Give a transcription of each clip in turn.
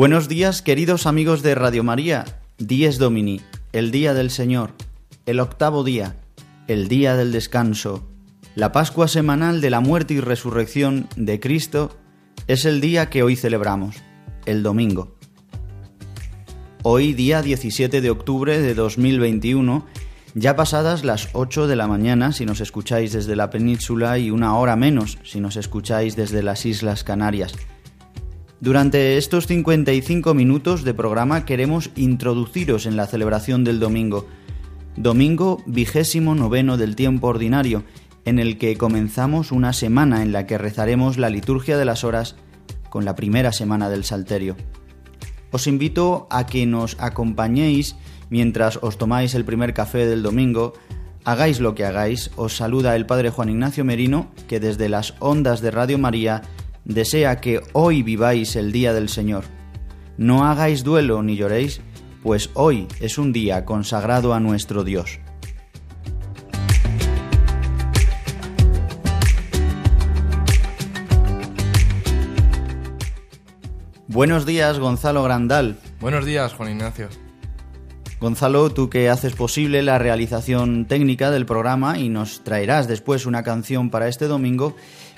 Buenos días, queridos amigos de Radio María. Dies Domini, el día del Señor, el octavo día, el día del descanso, la Pascua semanal de la muerte y resurrección de Cristo, es el día que hoy celebramos, el domingo. Hoy, día 17 de octubre de 2021, ya pasadas las 8 de la mañana si nos escucháis desde la península y una hora menos si nos escucháis desde las Islas Canarias. Durante estos 55 minutos de programa queremos introduciros en la celebración del domingo, domingo vigésimo noveno del tiempo ordinario, en el que comenzamos una semana en la que rezaremos la liturgia de las horas con la primera semana del Salterio. Os invito a que nos acompañéis mientras os tomáis el primer café del domingo, hagáis lo que hagáis, os saluda el Padre Juan Ignacio Merino, que desde las ondas de Radio María desea que hoy viváis el día del Señor. No hagáis duelo ni lloréis, pues hoy es un día consagrado a nuestro Dios. Buenos días, Gonzalo Grandal. Buenos días, Juan Ignacio. Gonzalo, tú que haces posible la realización técnica del programa y nos traerás después una canción para este domingo,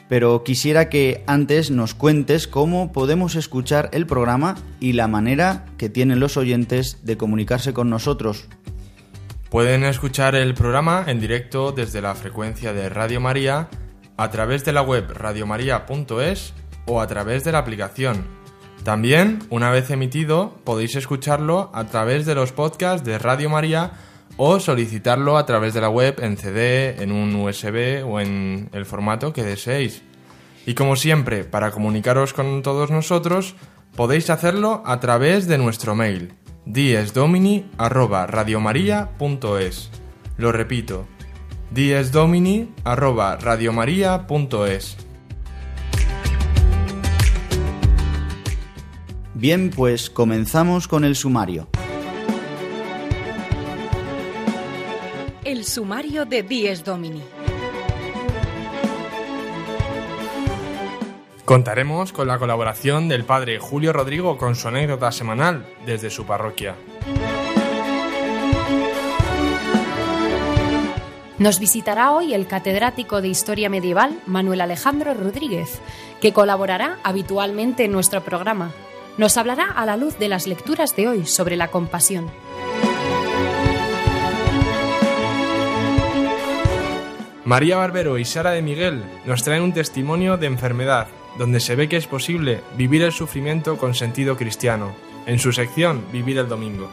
pero quisiera que antes nos cuentes cómo podemos escuchar el programa y la manera que tienen los oyentes de comunicarse con nosotros. Pueden escuchar el programa en directo desde la frecuencia de Radio María a través de la web radiomaria.es o a través de la aplicación. También, una vez emitido, podéis escucharlo a través de los podcasts de Radio María o solicitarlo a través de la web en CD, en un USB o en el formato que deseéis. Y como siempre, para comunicaros con todos nosotros, podéis hacerlo a través de nuestro mail diesdomini@radiomaria.es. Lo repito, diesdomini@radiomaria.es. Bien, pues comenzamos con el sumario. El sumario de Dies Domini. Contaremos con la colaboración del padre Julio Rodrigo con su anécdota semanal desde su parroquia. Nos visitará hoy el catedrático de Historia Medieval Manuel Alejandro Rodríguez, que colaborará habitualmente en nuestro programa. Nos hablará a la luz de las lecturas de hoy sobre la compasión. María Barbero y Sara de Miguel nos traen un testimonio de enfermedad, donde se ve que es posible vivir el sufrimiento con sentido cristiano, en su sección Vivir el Domingo.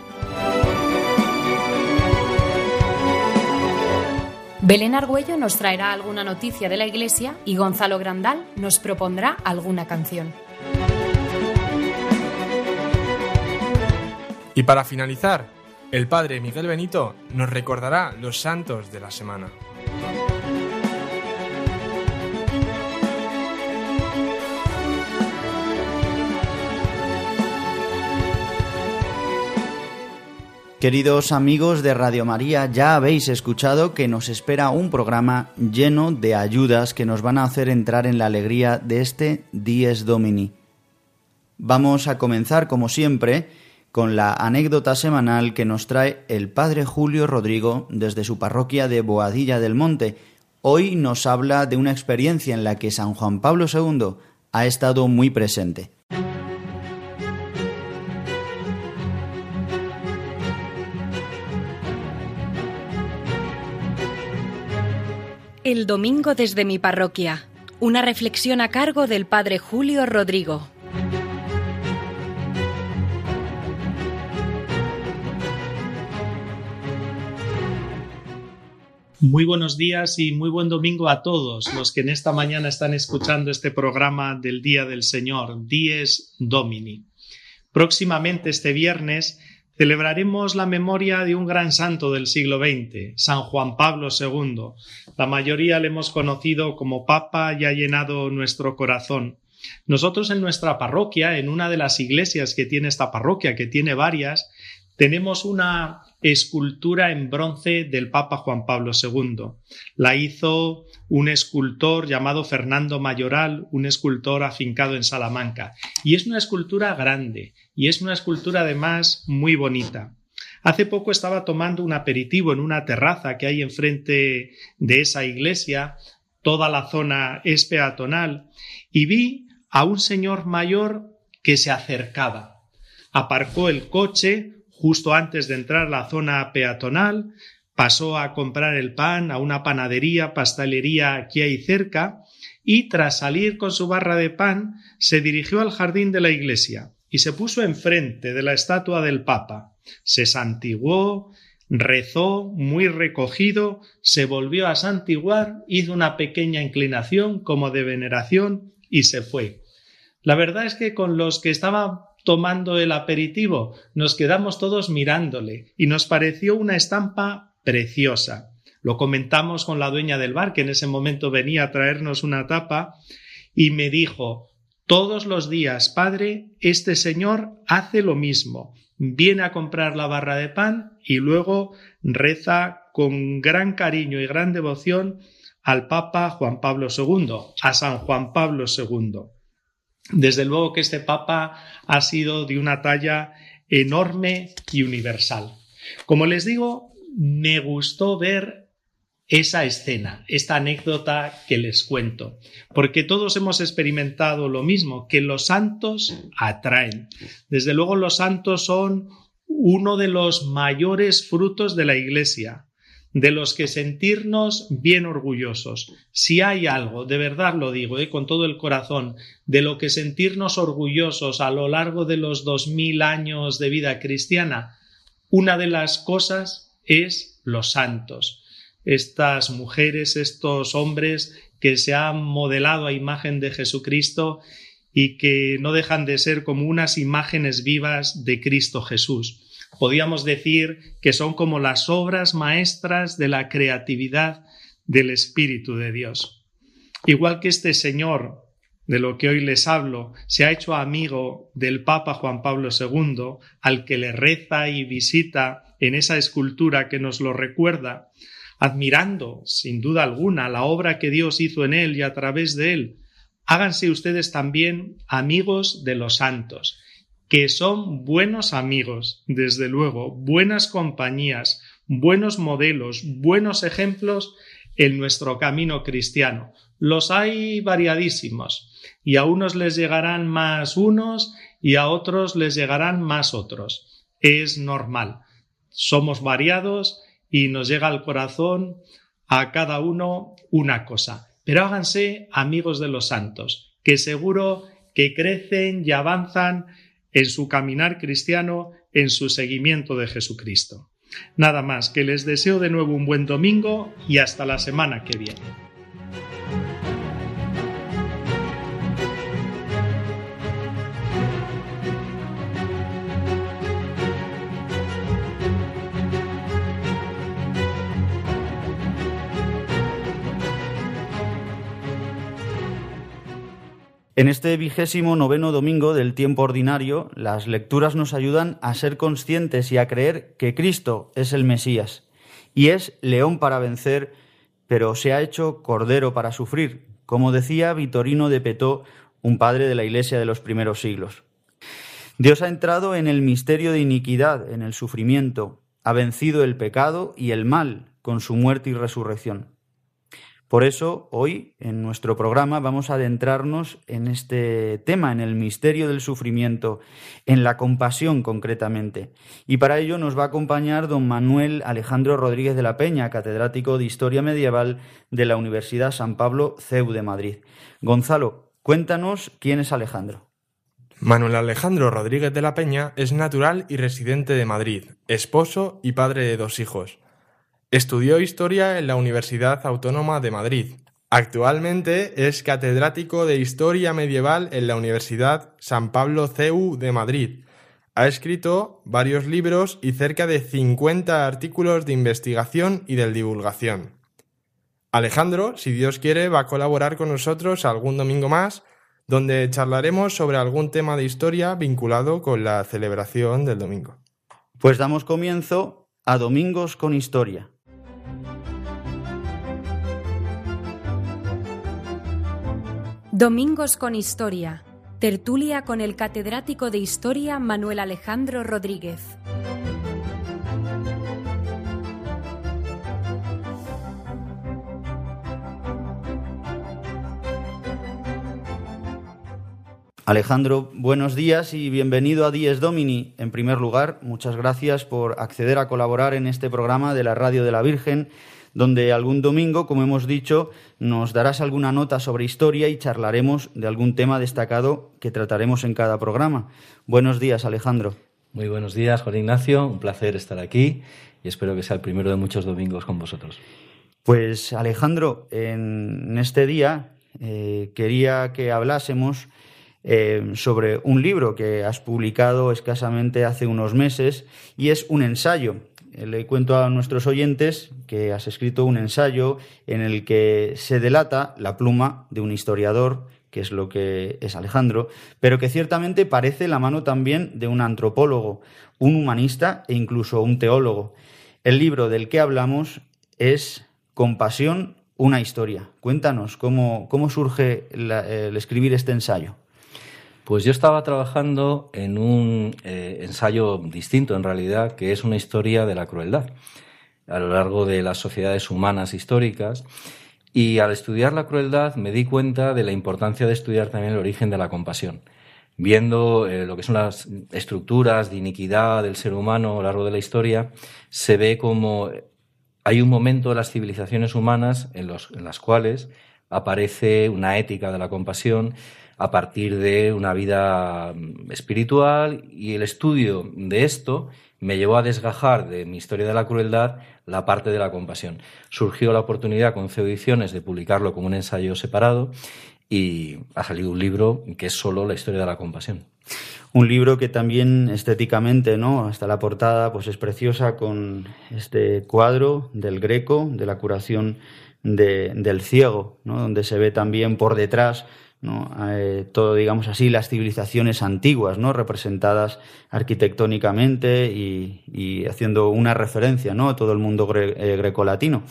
Belén Argüello nos traerá alguna noticia de la Iglesia y Gonzalo Grandal nos propondrá alguna canción. Y para finalizar, el padre Miguel Benito nos recordará los santos de la semana. Queridos amigos de Radio María, ya habéis escuchado que nos espera un programa lleno de ayudas que nos van a hacer entrar en la alegría de este Dies Domini. Vamos a comenzar, como siempre, con la anécdota semanal que nos trae el Padre Julio Rodrigo desde su parroquia de Boadilla del Monte. Hoy nos habla de una experiencia en la que San Juan Pablo II ha estado muy presente. Aquel domingo desde mi parroquia. Una reflexión a cargo del Padre Julio Rodrigo. Muy buenos días y muy buen domingo a todos los que en esta mañana están escuchando este programa del Día del Señor, Dies Domini. Próximamente este viernes celebraremos la memoria de un gran santo del siglo XX, San Juan Pablo II. La mayoría le hemos conocido como Papa y ha llenado nuestro corazón. Nosotros en nuestra parroquia, en una de las iglesias que tiene esta parroquia, que tiene varias, tenemos una escultura en bronce del Papa Juan Pablo II. La hizo un escultor llamado Fernando Mayoral, un escultor afincado en Salamanca. Y es una escultura grande y es una escultura además muy bonita. Hace poco estaba tomando un aperitivo en una terraza que hay enfrente de esa iglesia, toda la zona es peatonal, y vi a un señor mayor que se acercaba. Aparcó el coche, justo antes de entrar a la zona peatonal, pasó a comprar el pan a una panadería, pastelería que hay cerca, y tras salir con su barra de pan, se dirigió al jardín de la iglesia y se puso enfrente de la estatua del Papa. Se santiguó, rezó muy recogido, se volvió a santiguar, hizo una pequeña inclinación como de veneración y se fue. La verdad es que con los que estaban tomando el aperitivo, nos quedamos todos mirándole y nos pareció una estampa preciosa. Lo comentamos con la dueña del bar, que en ese momento venía a traernos una tapa, y me dijo Todos los días, padre, este señor hace lo mismo. Viene a comprar la barra de pan y luego reza con gran cariño y gran devoción al Papa Juan Pablo II, a San Juan Pablo II. Desde luego que este Papa ha sido de una talla enorme y universal. Como les digo, me gustó ver esa escena, esta anécdota que les cuento, porque todos hemos experimentado lo mismo, que los santos atraen. Desde luego los santos son uno de los mayores frutos de la Iglesia de los que sentirnos bien orgullosos. Si hay algo, de verdad lo digo, eh, con todo el corazón, de lo que sentirnos orgullosos a lo largo de los dos mil años de vida cristiana, una de las cosas es los santos. Estas mujeres, estos hombres que se han modelado a imagen de Jesucristo y que no dejan de ser como unas imágenes vivas de Cristo Jesús podríamos decir que son como las obras maestras de la creatividad del Espíritu de Dios. Igual que este señor, de lo que hoy les hablo, se ha hecho amigo del Papa Juan Pablo II, al que le reza y visita en esa escultura que nos lo recuerda, admirando, sin duda alguna, la obra que Dios hizo en él y a través de él, háganse ustedes también amigos de los santos, que son buenos amigos, desde luego, buenas compañías, buenos modelos, buenos ejemplos en nuestro camino cristiano. Los hay variadísimos, y a unos les llegarán más unos y a otros les llegarán más otros. Es normal. Somos variados y nos llega al corazón a cada uno una cosa. Pero háganse amigos de los santos, que seguro que crecen y avanzan en su caminar cristiano, en su seguimiento de Jesucristo. Nada más, que les deseo de nuevo un buen domingo y hasta la semana que viene. En este vigésimo noveno domingo del tiempo ordinario, las lecturas nos ayudan a ser conscientes y a creer que Cristo es el Mesías y es león para vencer, pero se ha hecho cordero para sufrir, como decía Vitorino de Petó, un padre de la Iglesia de los primeros siglos. Dios ha entrado en el misterio de iniquidad, en el sufrimiento, ha vencido el pecado y el mal con su muerte y resurrección. Por eso, hoy, en nuestro programa, vamos a adentrarnos en este tema, en el misterio del sufrimiento, en la compasión concretamente. Y para ello nos va a acompañar don Manuel Alejandro Rodríguez de la Peña, catedrático de Historia Medieval de la Universidad San Pablo CEU de Madrid. Gonzalo, cuéntanos quién es Alejandro. Manuel Alejandro Rodríguez de la Peña es natural y residente de Madrid, esposo y padre de dos hijos. Estudió historia en la Universidad Autónoma de Madrid. Actualmente es catedrático de Historia Medieval en la Universidad San Pablo CEU de Madrid. Ha escrito varios libros y cerca de 50 artículos de investigación y de divulgación. Alejandro, si Dios quiere, va a colaborar con nosotros algún domingo más, donde charlaremos sobre algún tema de historia vinculado con la celebración del domingo. Pues damos comienzo a Domingos con Historia. Domingos con Historia. Tertulia con el catedrático de Historia Manuel Alejandro Rodríguez. Alejandro, buenos días y bienvenido a Dies Domini. En primer lugar, muchas gracias por acceder a colaborar en este programa de la Radio de la Virgen donde algún domingo, como hemos dicho, nos darás alguna nota sobre historia y charlaremos de algún tema destacado que trataremos en cada programa. Buenos días, Alejandro. Muy buenos días, Juan Ignacio. Un placer estar aquí y espero que sea el primero de muchos domingos con vosotros. Pues, Alejandro, en este día eh, quería que hablásemos eh, sobre un libro que has publicado escasamente hace unos meses y es un ensayo eh, le cuento a nuestros oyentes que has escrito un ensayo en el que se delata la pluma de un historiador, que es lo que es Alejandro, pero que ciertamente parece la mano también de un antropólogo, un humanista e incluso un teólogo. El libro del que hablamos es Compasión, una historia. Cuéntanos cómo, cómo surge el escribir este ensayo. Pues yo estaba trabajando en un eh, ensayo distinto, en realidad, que es una historia de la crueldad a lo largo de las sociedades humanas históricas. Y al estudiar la crueldad me di cuenta de la importancia de estudiar también el origen de la compasión. Viendo eh, lo que son las estructuras de iniquidad del ser humano a lo largo de la historia, se ve como hay un momento en las civilizaciones humanas en, los, en las cuales aparece una ética de la compasión a partir de una vida espiritual y el estudio de esto me llevó a desgajar de mi historia de la crueldad la parte de la compasión. Surgió la oportunidad con CEO Ediciones de publicarlo como un ensayo separado y ha salido un libro que es solo la historia de la compasión. Un libro que también estéticamente, ¿no? Hasta la portada, pues es preciosa con este cuadro del Greco, de la curación del ciego, ¿no? Donde se ve también por detrás ¿no? Eh, todo, digamos así, las civilizaciones antiguas, ¿no? representadas arquitectónicamente y, haciendo una referencia ¿no? a todo el mundo eh, grecolatino.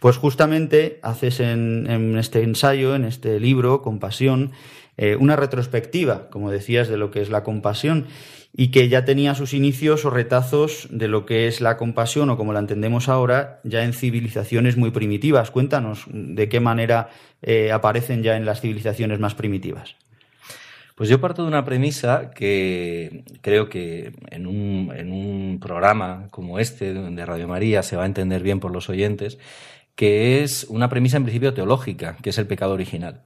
Pues justamente haces en, este ensayo, en este libro, Compasión, eh, una retrospectiva, como decías, de lo que es la compasión y que ya tenía sus inicios o retazos de lo que es la compasión o como la entendemos ahora ya en civilizaciones muy primitivas. Cuéntanos de qué manera eh, aparecen ya en las civilizaciones más primitivas. Pues yo parto de una premisa que creo que en un, en un programa como este de Radio María se va a entender bien por los oyentes, que es una premisa en principio teológica, que es el pecado original.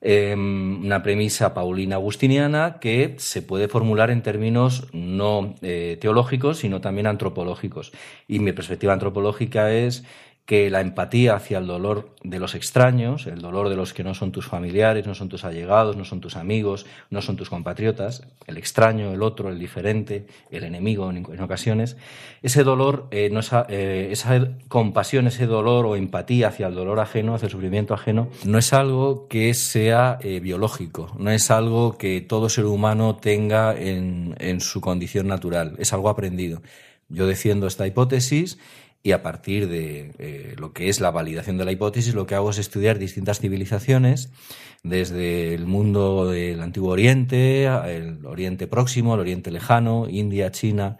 Em, una premisa paulina agustiniana que se puede formular en términos no eh, teológicos, sino también antropológicos. Y mi perspectiva antropológica es que la empatía hacia el dolor de los extraños, el dolor de los que no son tus familiares, no son tus allegados, no son tus amigos, no son tus compatriotas, el extraño, el otro, el diferente, el enemigo en, ocasiones, ese dolor, eh, eh, esa compasión, ese dolor o empatía hacia el dolor ajeno, hacia el sufrimiento ajeno, no es algo que sea eh, biológico, no es algo que todo ser humano tenga en, en su condición natural, es algo aprendido. Yo defiendo esta hipótesis y a partir de eh, lo que es la validación de la hipótesis, lo que hago es estudiar distintas civilizaciones, desde el mundo del Antiguo Oriente, el Oriente Próximo, el Oriente Lejano, India, China,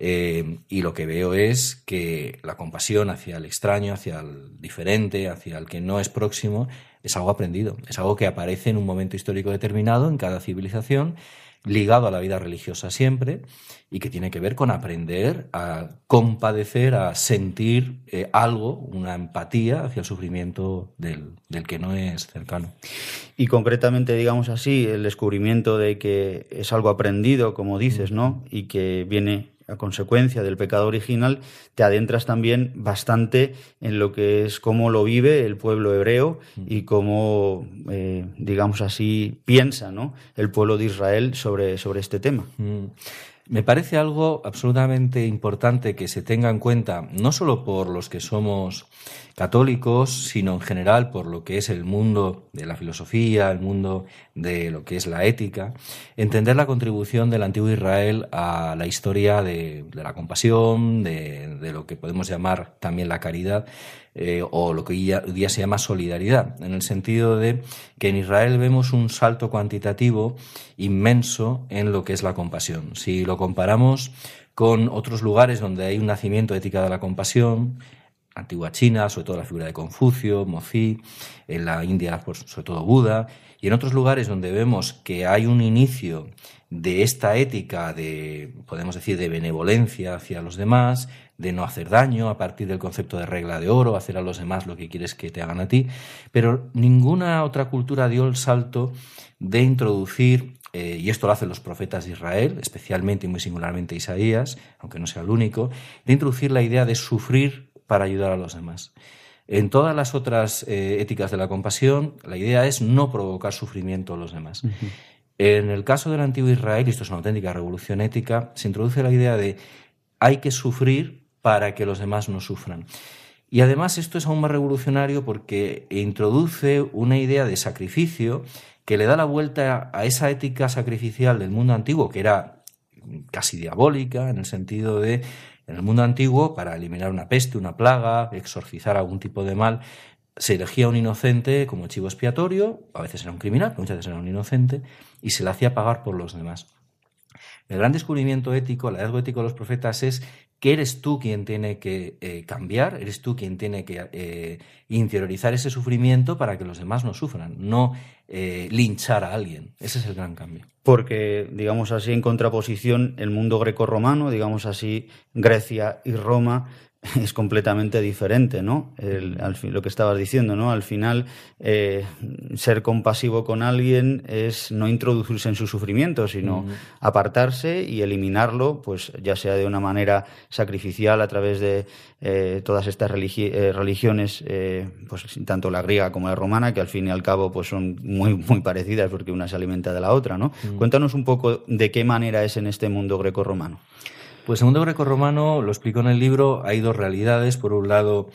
Eh, y lo que veo es que la compasión hacia el extraño, hacia el diferente, hacia el que no es próximo, es algo aprendido, es algo que aparece en un momento histórico determinado en cada civilización, ligado a la vida religiosa siempre, y que tiene que ver con aprender a compadecer, a sentir eh, algo, una empatía hacia el sufrimiento del, del, que no es cercano. Y concretamente, digamos así, el descubrimiento de que es algo aprendido, como dices, ¿no? Y que viene a consecuencia del pecado original, te adentras también bastante en lo que es cómo lo vive el pueblo hebreo y cómo, eh, digamos así, piensa ¿no? el pueblo de Israel sobre, sobre este tema. Mm. Me parece algo absolutamente importante que se tenga en cuenta, no solo por los que somos católicos, sino en general por lo que es el mundo de la filosofía, el mundo de lo que es la ética, entender la contribución del antiguo Israel a la historia de, la compasión, de, lo que podemos llamar también la caridad, eh, o lo que hoy día se llama solidaridad, en el sentido de que en Israel vemos un salto cuantitativo inmenso en lo que es la compasión. Si lo comparamos con otros lugares donde hay un nacimiento ética de la compasión, antigua China, sobre todo la figura de Confucio, Mozi, en la India, pues, sobre todo Buda, y en otros lugares donde vemos que hay un inicio de esta ética de, podemos decir, de benevolencia hacia los demás, de no hacer daño a partir del concepto de regla de oro, hacer a los demás lo que quieres que te hagan a ti, pero ninguna otra cultura dio el salto de introducir, eh, y esto lo hacen los profetas de Israel, especialmente y muy singularmente Isaías, aunque no sea el único, de introducir la idea de sufrir para ayudar a los demás. En todas las otras eh, éticas de la compasión, la idea es no provocar sufrimiento a los demás. En el caso del antiguo Israel, y esto es una auténtica revolución ética, se introduce la idea de hay que sufrir para que los demás no sufran. Y además esto es aún más revolucionario porque introduce una idea de sacrificio que le da la vuelta a esa ética sacrificial del mundo antiguo, que era casi diabólica, en el sentido de en el mundo antiguo, para eliminar una peste, una plaga, exorcizar algún tipo de mal, se elegía un inocente como chivo expiatorio, a veces era un criminal, muchas veces era un inocente, y se le hacía pagar por los demás. El gran descubrimiento ético, el hallazgo ético de los profetas es que eres tú quien tiene que eh, cambiar, eres tú quien tiene que eh, interiorizar ese sufrimiento para que los demás no sufran, no eh, linchar a alguien. Ese es el gran cambio. Porque, digamos así, en contraposición, el mundo greco-romano, digamos así, Grecia y Roma, es completamente diferente, ¿no? lo que estabas diciendo, ¿no? Al final, eh, ser compasivo con alguien es no introducirse en su sufrimiento, sino apartarse y eliminarlo, pues ya sea de una manera sacrificial a través de eh, todas estas eh, religiones, pues tanto la griega como la romana, que al fin y al cabo pues son muy, muy parecidas porque una se alimenta de la otra, ¿no? Cuéntanos un poco de qué manera es en este mundo greco-romano. Pues el mundo grecorromano, lo explico en el libro, hay dos realidades. Por un lado,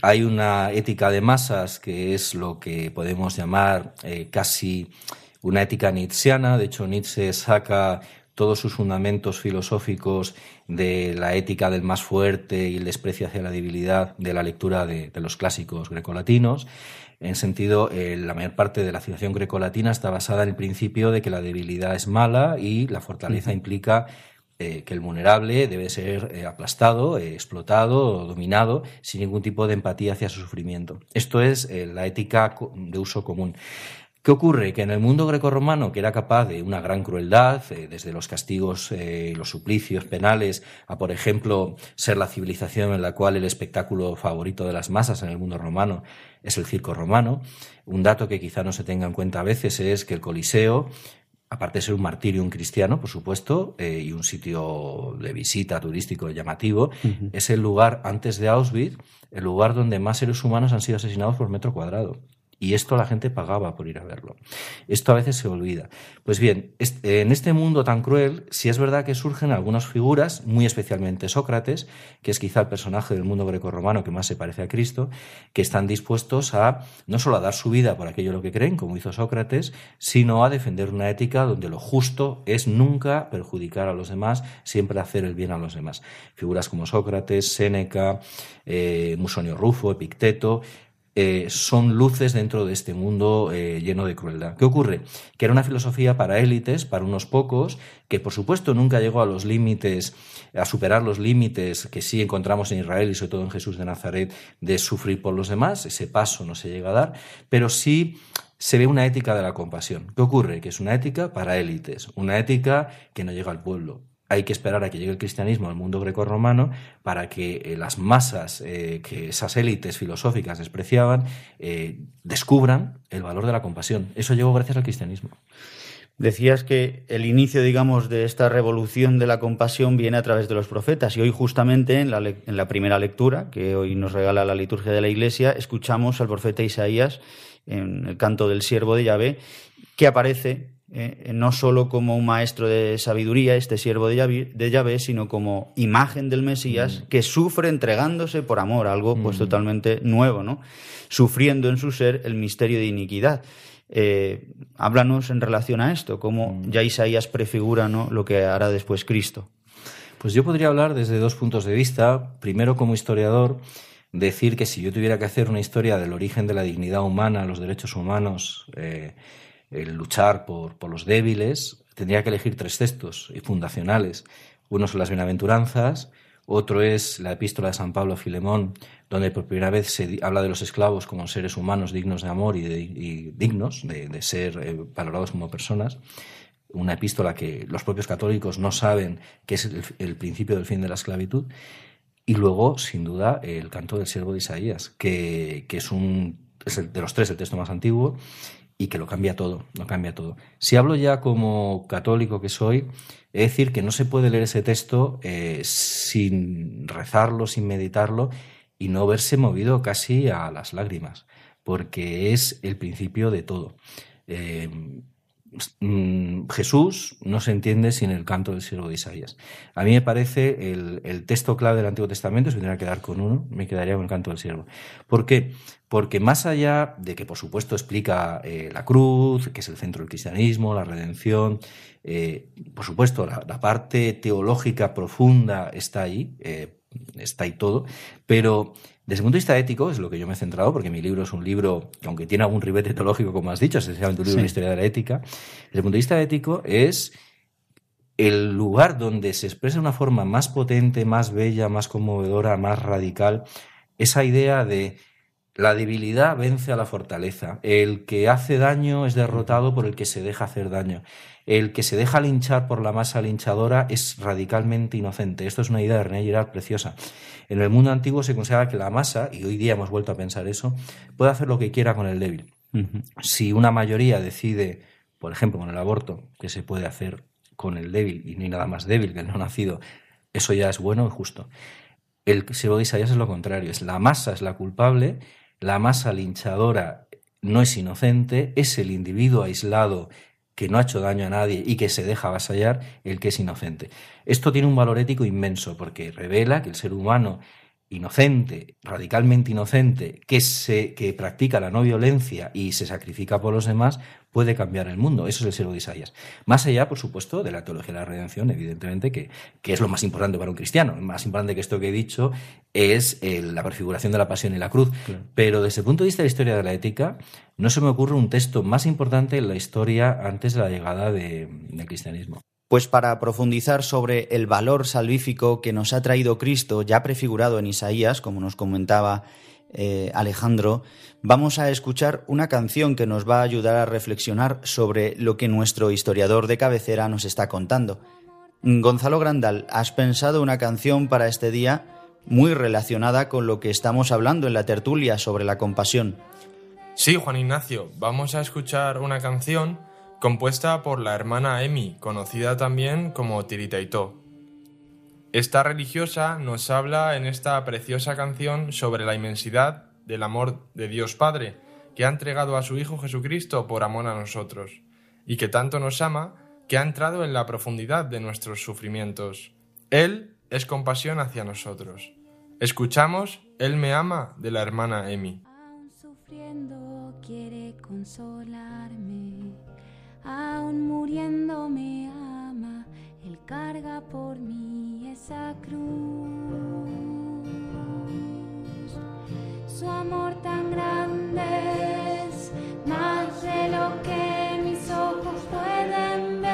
hay una ética de masas, que es lo que podemos llamar eh, casi una ética nietzscheana. De hecho, Nietzsche saca todos sus fundamentos filosóficos de la ética del más fuerte y el desprecio hacia la debilidad de la lectura de, los clásicos grecolatinos. En sentido, eh, la mayor parte de la civilización grecolatina está basada en el principio de que la debilidad es mala y la fortaleza implica eh, que el vulnerable debe ser eh, aplastado, eh, explotado, dominado, sin ningún tipo de empatía hacia su sufrimiento. Esto es la ética de uso común. ¿Qué ocurre? Que en el mundo grecorromano, que era capaz de una gran crueldad, desde los castigos y los suplicios penales, a, por ejemplo, ser la civilización en la cual el espectáculo favorito de las masas en el mundo romano es el circo romano, un dato que quizá no se tenga en cuenta a veces es que el Coliseo aparte de ser un martirio, un cristiano, por supuesto, eh, y un sitio de visita turístico llamativo, es el lugar, antes de Auschwitz, el lugar donde más seres humanos han sido asesinados por metro cuadrado. Y esto la gente pagaba por ir a verlo. Esto a veces se olvida. Pues bien, en este mundo tan cruel, sí es verdad que surgen algunas figuras, muy especialmente Sócrates, que es quizá el personaje del mundo grecorromano que más se parece a Cristo, que están dispuestos a no solo a dar su vida por aquello lo que creen, como hizo Sócrates, sino a defender una ética donde lo justo es nunca perjudicar a los demás, siempre hacer el bien a los demás. Figuras como Sócrates, Séneca, eh, Musonio Rufo, Epicteto, eh, son luces dentro de este mundo eh, lleno de crueldad. ¿Qué ocurre? Que era una filosofía para élites, para unos pocos, que por supuesto nunca llegó a los límites, a superar los límites que sí encontramos en Israel y sobre todo en Jesús de Nazaret, de sufrir por los demás. Ese paso no se llega a dar, pero sí se ve una ética de la compasión. ¿Qué ocurre? Que es una ética para élites, una ética que no llega al pueblo, hay que esperar a que llegue el cristianismo al mundo grecorromano para que eh, las masas eh, que esas élites filosóficas despreciaban eh, descubran el valor de la compasión. Eso llegó gracias al cristianismo. Decías que el inicio, digamos, de esta revolución de la compasión viene a través de los profetas. Y hoy, justamente, en la, en la primera lectura, que hoy nos regala la liturgia de la Iglesia, escuchamos al profeta Isaías en el canto del siervo de Yahvé, que aparece eh, no solo como un maestro de sabiduría, este siervo de Yahvé, sino como imagen del Mesías mm. que sufre entregándose por amor, algo pues mm. totalmente nuevo, ¿no? Sufriendo en su ser el misterio de iniquidad. Eh, háblanos en relación a esto, cómo mm. ya Isaías prefigura ¿no? lo que hará después Cristo. Pues yo podría hablar desde dos puntos de vista. Primero, como historiador, decir que si yo tuviera que hacer una historia del origen de la dignidad humana, los derechos humanos, eh, el luchar por, por los débiles, tendría que elegir tres textos fundacionales. Uno son las bienaventuranzas, otro es la epístola de San Pablo a Filemón, donde por primera vez se habla de los esclavos como seres humanos dignos de amor y, de, dignos de, ser eh, valorados como personas. Una epístola que los propios católicos no saben que es el, principio del fin de la esclavitud. Y luego, sin duda, el canto del siervo de Isaías, que, que es, un, es de los tres el texto más antiguo y que lo cambia todo, lo cambia todo. Si hablo ya como católico que soy, es decir que no se puede leer ese texto eh, sin rezarlo, sin meditarlo y no verse movido casi a las lágrimas, porque es el principio de todo. Eh, Jesús no se entiende sin el canto del siervo de Isaías. A mí me parece el, texto clave del Antiguo Testamento, si me tuviera que quedar con uno, me quedaría con el canto del siervo. ¿Por qué? Porque más allá de que, por supuesto, explica eh, la cruz, que es el centro del cristianismo, la redención, eh, por supuesto, la, parte teológica profunda está ahí, eh, está ahí todo, pero desde el punto de vista ético, es lo que yo me he centrado, porque mi libro es un libro que, aunque tiene algún ribete teológico, como has dicho, es esencialmente un libro de historia de la ética. Desde el punto de vista ético, es el lugar donde se expresa de una forma más potente, más bella, más conmovedora, más radical, esa idea de la debilidad vence a la fortaleza. El que hace daño es derrotado por el que se deja hacer daño. El que se deja linchar por la masa linchadora es radicalmente inocente. Esto es una idea de René Girard preciosa. En el mundo antiguo se considera que la masa, y hoy día hemos vuelto a pensar eso, puede hacer lo que quiera con el débil. Si una mayoría decide, por ejemplo, con el aborto, que se puede hacer con el débil y no hay nada más débil que el no nacido, eso ya es bueno y justo. El siervo de Isaías es lo contrario, es la masa es la culpable, la masa linchadora no es inocente, es el individuo aislado que no ha hecho daño a nadie y que se deja avasallar el que es inocente. Esto tiene un valor ético inmenso porque revela que el ser humano inocente, radicalmente inocente, que, se, que practica la no violencia y se sacrifica por los demás, puede cambiar el mundo. Eso es el siervo de Isaías. Más allá, por supuesto, de la teología de la redención, evidentemente, que, que es lo más importante para un cristiano. Más importante que esto que he dicho es la prefiguración de la pasión y la cruz. Pero desde el punto de vista de la historia de la ética, no se me ocurre un texto más importante en la historia antes de la llegada del cristianismo. Pues para profundizar sobre el valor salvífico que nos ha traído Cristo, ya prefigurado en Isaías, como nos comentaba eh, Alejandro, vamos a escuchar una canción que nos va a ayudar a reflexionar sobre lo que nuestro historiador de cabecera nos está contando. Gonzalo Grandal, ¿has pensado una canción para este día muy relacionada con lo que estamos hablando en la tertulia sobre la compasión? Sí, Juan Ignacio, vamos a escuchar una canción compuesta por la hermana Emi, conocida también como Tiritaito. Esta religiosa nos habla en esta preciosa canción sobre la inmensidad del amor de Dios Padre, que ha entregado a su Hijo Jesucristo por amor a nosotros, y que tanto nos ama que ha entrado en la profundidad de nuestros sufrimientos. Él es compasión hacia nosotros. Escuchamos Él me ama de la hermana Emi aún muriendo me ama, Él carga por mí esa cruz. Su amor tan grande es más de lo que mis ojos pueden ver.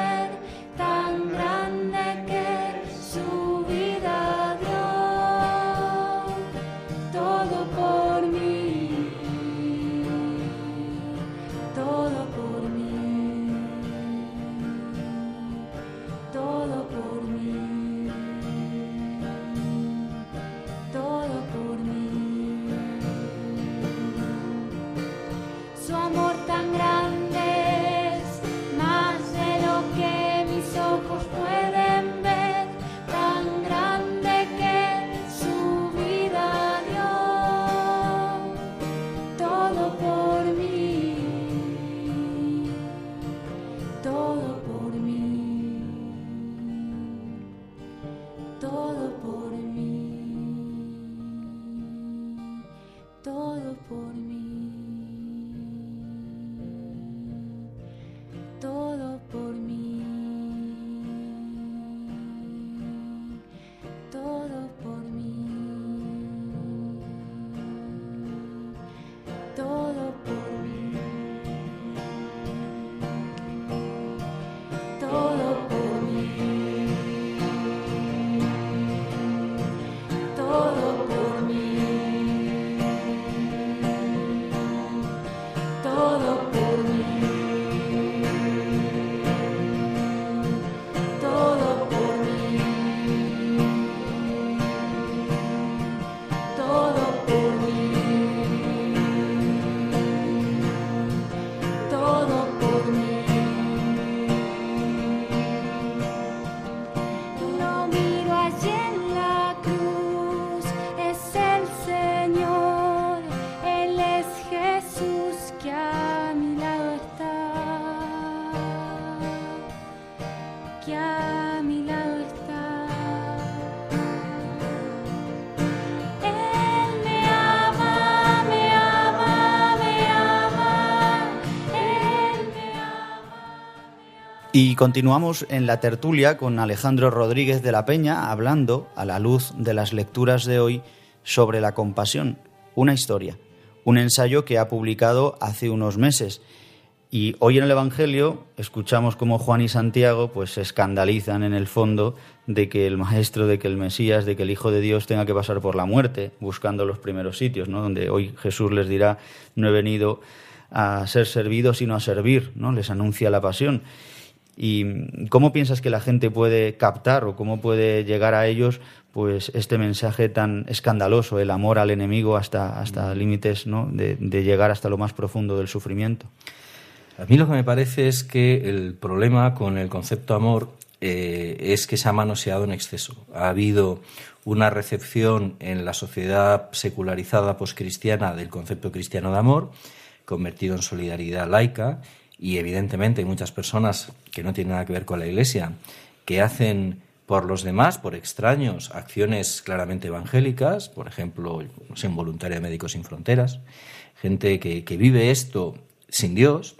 Y continuamos en la tertulia con Alejandro Rodríguez de la Peña hablando, a la luz de las lecturas de hoy, sobre la compasión, una historia, un ensayo que ha publicado hace unos meses. Y hoy en el Evangelio escuchamos cómo Juan y Santiago pues se escandalizan en el fondo de que el maestro, de que el Mesías, de que el Hijo de Dios tenga que pasar por la muerte, buscando los primeros sitios, ¿no? Donde hoy Jesús les dirá, no he venido a ser servido, sino a servir, ¿no? Les anuncia la pasión. ¿Y cómo piensas que la gente puede captar o cómo puede llegar a ellos pues este mensaje tan escandaloso, el amor al enemigo hasta, hasta límites ¿no? de, llegar hasta lo más profundo del sufrimiento? A mí lo que me parece es que el problema con el concepto amor eh, es que se ha manoseado en exceso. Ha habido una recepción en la sociedad secularizada poscristiana del concepto cristiano de amor, convertido en solidaridad laica, y evidentemente hay muchas personas que no tienen nada que ver con la Iglesia que hacen por los demás, por extraños, acciones claramente evangélicas, por ejemplo, no sé, voluntaria de Médicos Sin Fronteras, gente que, vive esto sin Dios,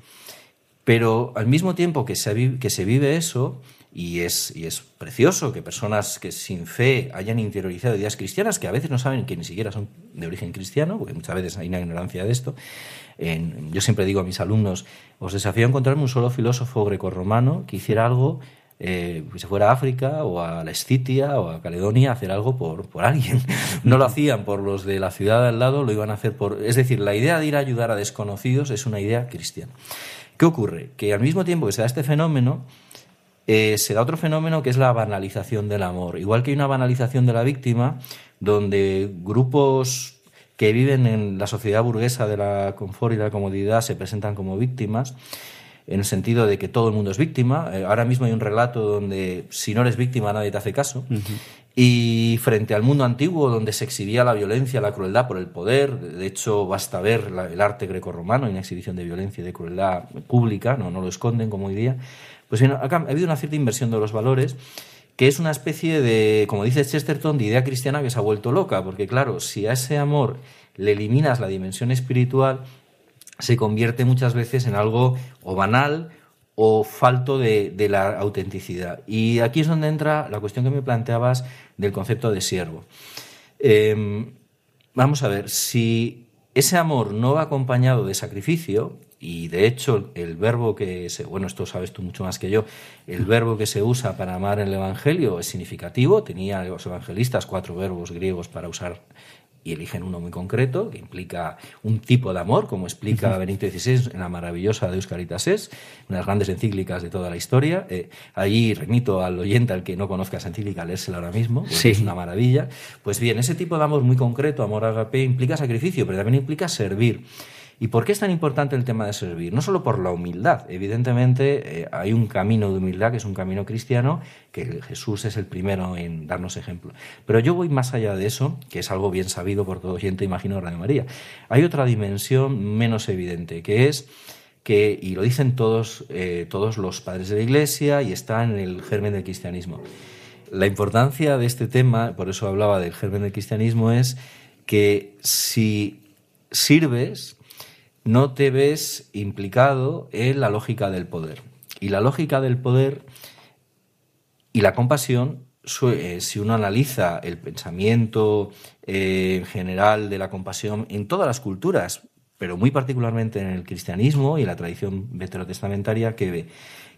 pero al mismo tiempo que se, que se vive eso, y es, y es precioso que personas que sin fe hayan interiorizado ideas cristianas, que a veces no saben que ni siquiera son de origen cristiano, porque muchas veces hay una ignorancia de esto, yo siempre digo a mis alumnos, os desafío a encontrarme un solo filósofo grecorromano que hiciera algo, eh, que se fuera a África o a la Escitia o a Caledonia a hacer algo por, por alguien. No lo hacían por los de la ciudad al lado, lo iban a hacer por... Es decir, la idea de ir a ayudar a desconocidos es una idea cristiana. ¿Qué ocurre? Que al mismo tiempo que se da este fenómeno, eh, se da otro fenómeno que es la banalización del amor. Igual que hay una banalización de la víctima, donde grupos que viven en la sociedad burguesa de la confort y la comodidad se presentan como víctimas, en el sentido de que todo el mundo es víctima. Eh, ahora mismo hay un relato donde si no eres víctima nadie te hace caso. Y frente al mundo antiguo, donde se exhibía la violencia, la crueldad por el poder, de hecho basta ver el arte grecorromano, una exhibición de violencia y de crueldad pública, no, no lo esconden como hoy día, pues ha habido una cierta inversión de los valores que es una especie de, como dice Chesterton, de idea cristiana que se ha vuelto loca, porque claro, si a ese amor le eliminas la dimensión espiritual, se convierte muchas veces en algo o banal o falto de, la autenticidad. Y aquí es donde entra la cuestión que me planteabas del concepto de siervo. Em, vamos a ver, si ese amor no va acompañado de sacrificio, y de hecho, el verbo que se, bueno, esto sabes tú mucho más que yo, el verbo que se usa para amar en el Evangelio es significativo. Tenía los evangelistas cuatro verbos griegos para usar y eligen uno muy concreto, que implica un tipo de amor, como explica Benito XVI en la maravillosa de Euscaritas es, una de las grandes encíclicas de toda la historia. Eh, allí remito al oyente, al que no conozca esa encíclica, a leérsela ahora mismo, es una maravilla. Pues bien, ese tipo de amor muy concreto, amor agape, implica sacrificio, pero también implica servir. ¿Y por qué es tan importante el tema de servir? No solo por la humildad, evidentemente eh, hay un camino de humildad que es un camino cristiano, que Jesús es el primero en darnos ejemplo. Pero yo voy más allá de eso, que es algo bien sabido por todo oyente, imagino, Radio María. Hay otra dimensión menos evidente, que es que, y lo dicen todos, eh, todos los padres de la Iglesia y está en el germen del cristianismo. La importancia de este tema, por eso hablaba del germen del cristianismo, es que si sirves, no te ves implicado en la lógica del poder. Y la lógica del poder y la compasión, eh, si uno analiza el pensamiento eh, general de la compasión en todas las culturas, pero muy particularmente en el cristianismo y en la tradición veterotestamentaria, que ve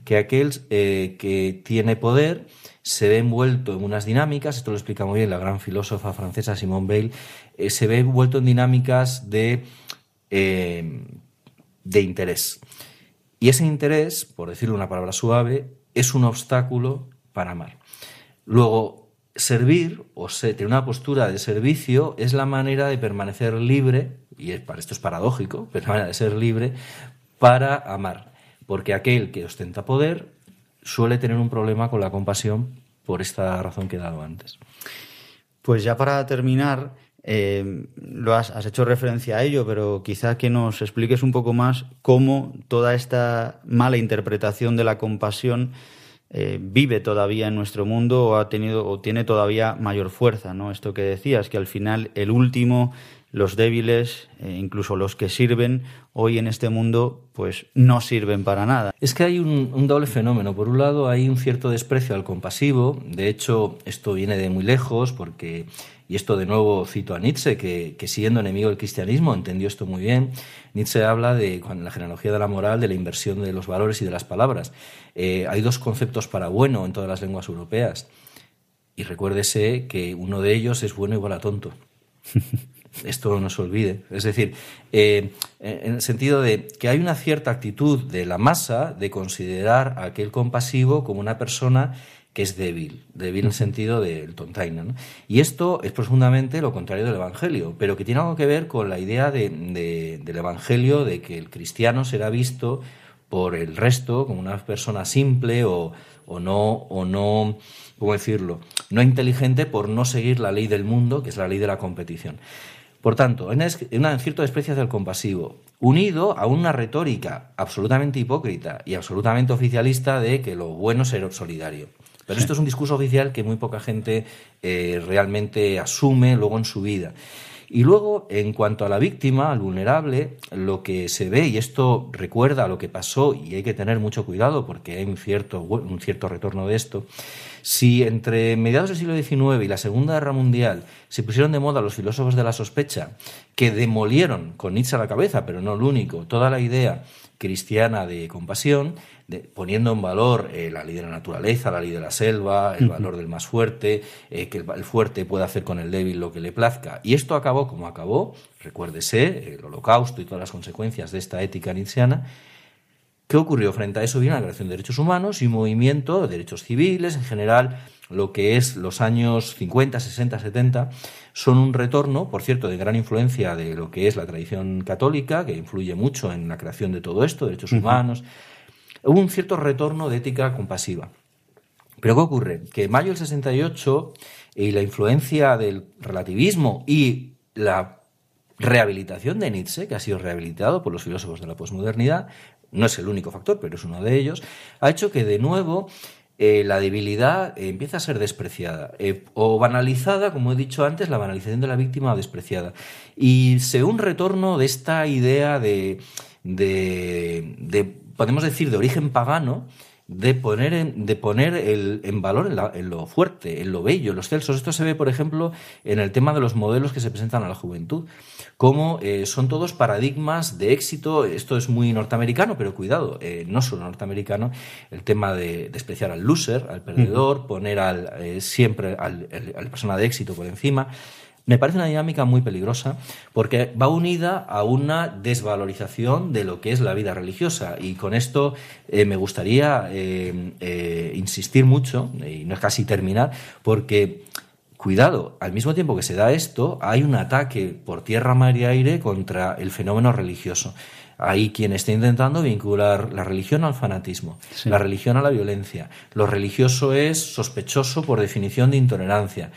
que aquel eh, que tiene poder se ve envuelto en unas dinámicas, esto lo explica muy bien la gran filósofa francesa Simone Weil, se ve envuelto en dinámicas de eh, de interés. Y ese interés, por decirlo una palabra suave, es un obstáculo para amar. Luego, servir o tener una postura de servicio es la manera de permanecer libre, y para esto es paradójico, pero la manera de ser libre para amar. Porque aquel que ostenta poder suele tener un problema con la compasión por esta razón que he dado antes. Pues ya para terminar, eh, lo has, hecho referencia a ello, pero quizá que nos expliques un poco más cómo toda esta mala interpretación de la compasión eh, vive todavía en nuestro mundo o ha tenido o tiene todavía mayor fuerza, ¿no? Esto que decías, que al final el último los débiles, e incluso los que sirven, hoy en este mundo, pues no sirven para nada. Es que hay un, doble fenómeno. Por un lado, hay un cierto desprecio al compasivo. De hecho, esto viene de muy lejos, porque, y esto de nuevo cito a Nietzsche, que, que siendo enemigo del cristianismo entendió esto muy bien. Nietzsche habla de, en la genealogía de la moral, de la inversión de los valores y de las palabras. Eh, hay dos conceptos para bueno en todas las lenguas europeas. Y recuérdese que uno de ellos es bueno igual a tonto. Esto no se olvide. Es decir, eh, en el sentido de que hay una cierta actitud de la masa de considerar a aquel compasivo como una persona que es débil, débil en el sentido del tontaina. ¿no? Y esto es profundamente lo contrario del Evangelio, pero que tiene algo que ver con la idea de, de, del Evangelio de que el cristiano será visto por el resto como una persona simple o, o no, o no, ¿cómo decirlo?, no inteligente por no seguir la ley del mundo, que es la ley de la competición. Por tanto, hay un cierto desprecio hacia el compasivo, unido a una retórica absolutamente hipócrita y absolutamente oficialista de que lo bueno es ser solidario. Pero esto es un discurso oficial que muy poca gente eh, realmente asume luego en su vida. Y luego, en cuanto a la víctima, al vulnerable, lo que se ve, y esto recuerda lo que pasó, y hay que tener mucho cuidado porque hay un cierto, un cierto retorno de esto, si entre mediados del siglo XIX y la Segunda Guerra Mundial se pusieron de moda los filósofos de la sospecha, que demolieron con Nietzsche a la cabeza, pero no el único, toda la idea cristiana de compasión, de, poniendo en valor eh, la ley de la naturaleza, la ley de la selva, el valor del más fuerte, eh, que el, el, fuerte puede hacer con el débil lo que le plazca. Y esto acabó como acabó, recuérdese, el holocausto y todas las consecuencias de esta ética nietzscheana. ¿Qué ocurrió? Frente a eso vino la creación de derechos humanos y un movimiento de derechos civiles, en general, lo que es los años 50, 60, 70, son un retorno, por cierto, de gran influencia de lo que es la tradición católica, que influye mucho en la creación de todo esto, derechos uh -huh. humanos. Hubo un cierto retorno de ética compasiva. Pero ¿qué ocurre? Que en mayo del 68 y la influencia del relativismo y la rehabilitación de Nietzsche, que ha sido rehabilitado por los filósofos de la posmodernidad, no es el único factor, pero es uno de ellos, ha hecho que de nuevo eh, la debilidad eh, empieza a ser despreciada eh, o banalizada, como he dicho antes, la banalización de la víctima o despreciada. Y se ve un retorno de esta idea de, de, de podemos decir, de origen pagano, de poner en, de poner el, en valor en, la, en, lo fuerte, en lo bello, en los celsos. Esto se ve, por ejemplo, en el tema de los modelos que se presentan a la juventud, como eh, son todos paradigmas de éxito. Esto es muy norteamericano, pero cuidado, eh, no solo norteamericano, el tema de despreciar al loser, al perdedor, poner al, eh, siempre al, al, a la persona de éxito por encima. Me parece una dinámica muy peligrosa porque va unida a una desvalorización de lo que es la vida religiosa y con esto eh, me gustaría eh, eh, insistir mucho, y no es casi terminar, porque cuidado, al mismo tiempo que se da esto, hay un ataque por tierra, mar y aire contra el fenómeno religioso. Hay quien está intentando vincular la religión al fanatismo, sí. la religión a la violencia. Lo religioso es sospechoso por definición de intolerancia.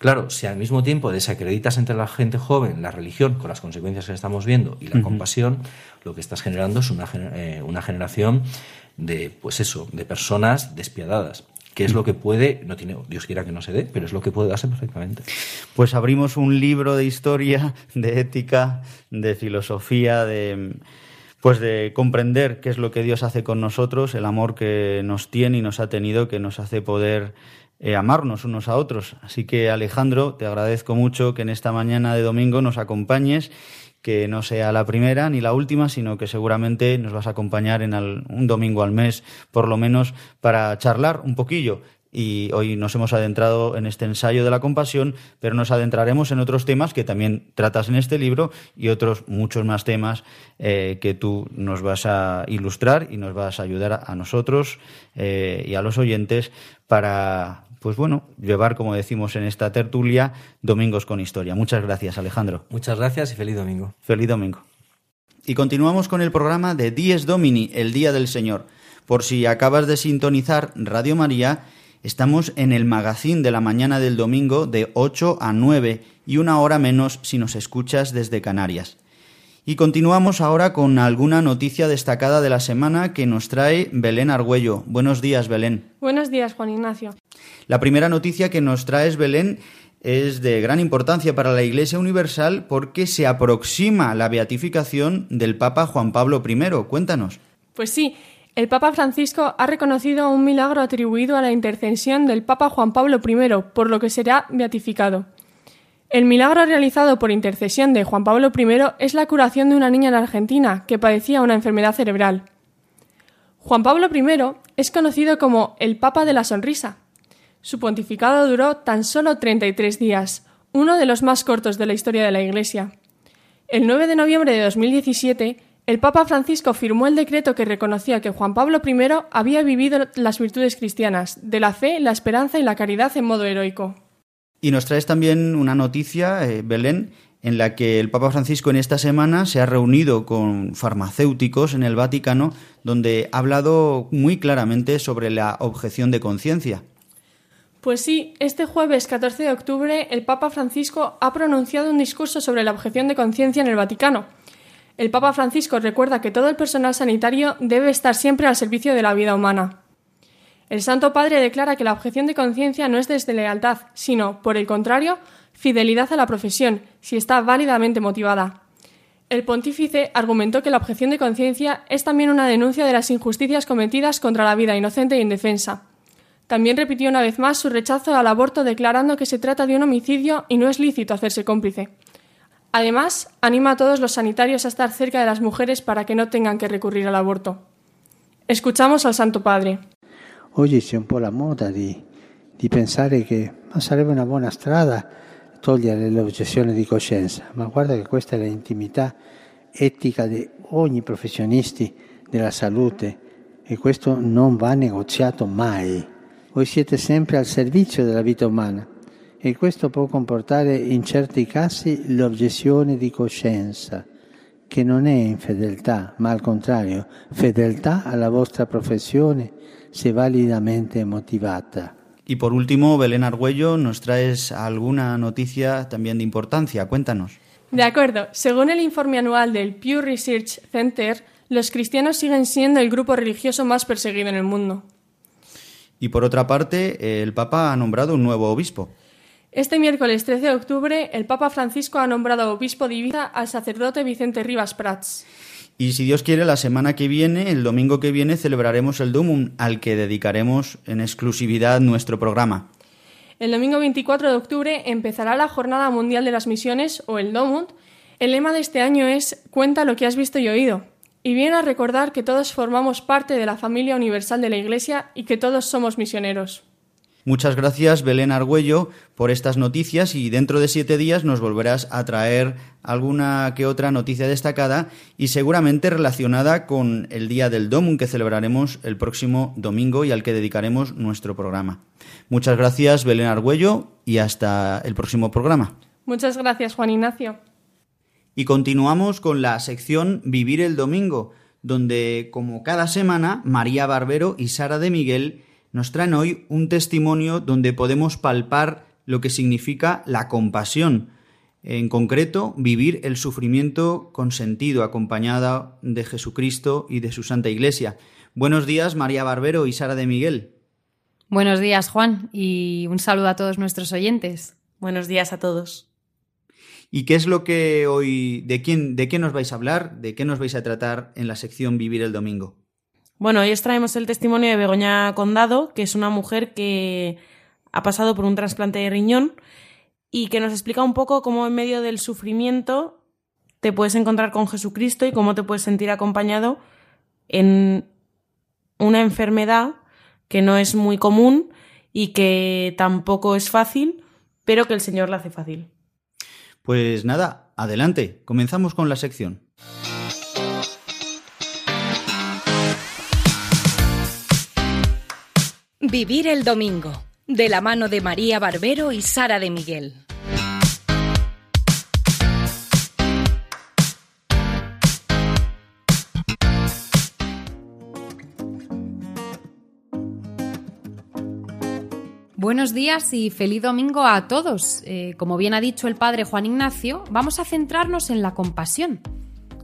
Claro, si al mismo tiempo desacreditas entre la gente joven la religión, con las consecuencias que estamos viendo, y la uh -huh. compasión, lo que estás generando es una, eh, una generación de, pues eso, de personas despiadadas que es lo que puede, no tiene, Dios quiera que no se dé, pero es lo que puede darse perfectamente. Pues abrimos un libro de historia, de ética, de filosofía, de pues de comprender qué es lo que Dios hace con nosotros, el amor que nos tiene y nos ha tenido, que nos hace poder eh, amarnos unos a otros. Así que Alejandro, te agradezco mucho que en esta mañana de domingo nos acompañes, que no sea la primera ni la última, sino que seguramente nos vas a acompañar en un domingo al mes, por lo menos, para charlar un poquillo y hoy nos hemos adentrado en este ensayo de la compasión, pero nos adentraremos en otros temas que también tratas en este libro y otros muchos más temas eh, que tú nos vas a ilustrar y nos vas a ayudar a, a nosotros eh, y a los oyentes para, pues bueno, llevar, como decimos en esta tertulia, domingos con historia. Muchas gracias, Alejandro. Muchas gracias y feliz domingo. Feliz domingo. Y continuamos con el programa de Dies Domini, el Día del Señor. Por si acabas de sintonizar Radio María, Estamos en el magazín de la mañana del domingo de 8 a 9 y una hora menos si nos escuchas desde Canarias. Y continuamos ahora con alguna noticia destacada de la semana que nos trae Belén Argüello. Buenos días, Belén. Buenos días, Juan Ignacio. La primera noticia que nos traes, Belén, es de gran importancia para la Iglesia Universal porque se aproxima la beatificación del Papa Juan Pablo I. Cuéntanos. Pues sí, el Papa Francisco ha reconocido un milagro atribuido a la intercesión del Papa Juan Pablo I, por lo que será beatificado. El milagro realizado por intercesión de Juan Pablo I es la curación de una niña en Argentina que padecía una enfermedad cerebral. Juan Pablo I es conocido como el Papa de la Sonrisa, su pontificado duró tan solo 33 días, uno de los más cortos de la historia de la Iglesia. El 9 de noviembre de 2017, el Papa Francisco firmó el decreto que reconocía que Juan Pablo I había vivido las virtudes cristianas, de la fe, la esperanza y la caridad en modo heroico. Y nos traes también una noticia, eh, Belén, en la que el Papa Francisco en esta semana se ha reunido con farmacéuticos en el Vaticano, donde ha hablado muy claramente sobre la objeción de conciencia. Pues sí, este jueves 14 de octubre el Papa Francisco ha pronunciado un discurso sobre la objeción de conciencia en el Vaticano. El Papa Francisco recuerda que todo el personal sanitario debe estar siempre al servicio de la vida humana. El Santo Padre declara que la objeción de conciencia no es desde lealtad, sino, por el contrario, fidelidad a la profesión, si está válidamente motivada. El pontífice argumentó que la objeción de conciencia es también una denuncia de las injusticias cometidas contra la vida inocente e indefensa. También repitió una vez más su rechazo al aborto declarando que se trata de un homicidio y no es lícito hacerse cómplice. Además, anima a todos los sanitarios a estar cerca de las mujeres para que no tengan que recurrir al aborto. Escuchamos al Santo Padre. Oggi c'è un po' la moda di, di pensare che sarebbe una buona strada togliere l'obiezione di coscienza, ma guarda che questa è l'intimità etica di ogni professionista della salute e questo non va negoziato mai. Voi siete sempre al servizio della vita umana e questo può comportare in certi casi l'obiezione di coscienza, che non è infedeltà, ma al contrario, fedeltà alla vostra professione se validamente motivata. Y por último, Belén Argüello, nos traes alguna noticia también de importancia. Cuéntanos. De acuerdo. Según el informe anual del Pew Research Center, los cristianos siguen siendo el grupo religioso más perseguido en el mundo. Y por otra parte, el Papa ha nombrado un nuevo obispo. Este miércoles 13 de octubre, el Papa Francisco ha nombrado obispo de Ibiza al sacerdote Vicente Rivas Prats. Y si Dios quiere, la semana que viene, el domingo que viene, celebraremos el Domum, al que dedicaremos en exclusividad nuestro programa. El domingo 24 de octubre empezará la Jornada Mundial de las Misiones, o el Domum. El lema de este año es Cuenta lo que has visto y oído y viene a recordar que todos formamos parte de la familia universal de la Iglesia y que todos somos misioneros. Muchas gracias, Belén Argüello, por estas noticias y dentro de siete días nos volverás a traer alguna que otra noticia destacada y seguramente relacionada con el Día del Domum que celebraremos el próximo domingo y al que dedicaremos nuestro programa. Muchas gracias, Belén Argüello, y hasta el próximo programa. Muchas gracias, Juan Ignacio. Y continuamos con la sección Vivir el Domingo, donde, como cada semana, María Barbero y Sara de Miguel nos traen hoy un testimonio donde podemos palpar lo que significa la compasión, en concreto, vivir el sufrimiento con sentido, acompañada de Jesucristo y de su Santa Iglesia. Buenos días, María Barbero y Sara de Miguel. Buenos días, Juan, y un saludo a todos nuestros oyentes. Buenos días a todos. ¿Y qué es lo que hoy, de quién, de qué nos vais a hablar, de qué nos vais a tratar en la sección Vivir el Domingo? Bueno, hoy os traemos el testimonio de Begoña Condado, que es una mujer que ha pasado por un trasplante de riñón y que nos explica un poco cómo en medio del sufrimiento te puedes encontrar con Jesucristo y cómo te puedes sentir acompañado en una enfermedad que no es muy común y que tampoco es fácil, pero que el Señor la hace fácil. Pues nada, adelante, comenzamos con la sección. Vivir el domingo, de la mano de María Barbero y Sara de Miguel. Buenos días y feliz domingo a todos. Eh, como bien ha dicho el padre Juan Ignacio, vamos a centrarnos en la compasión.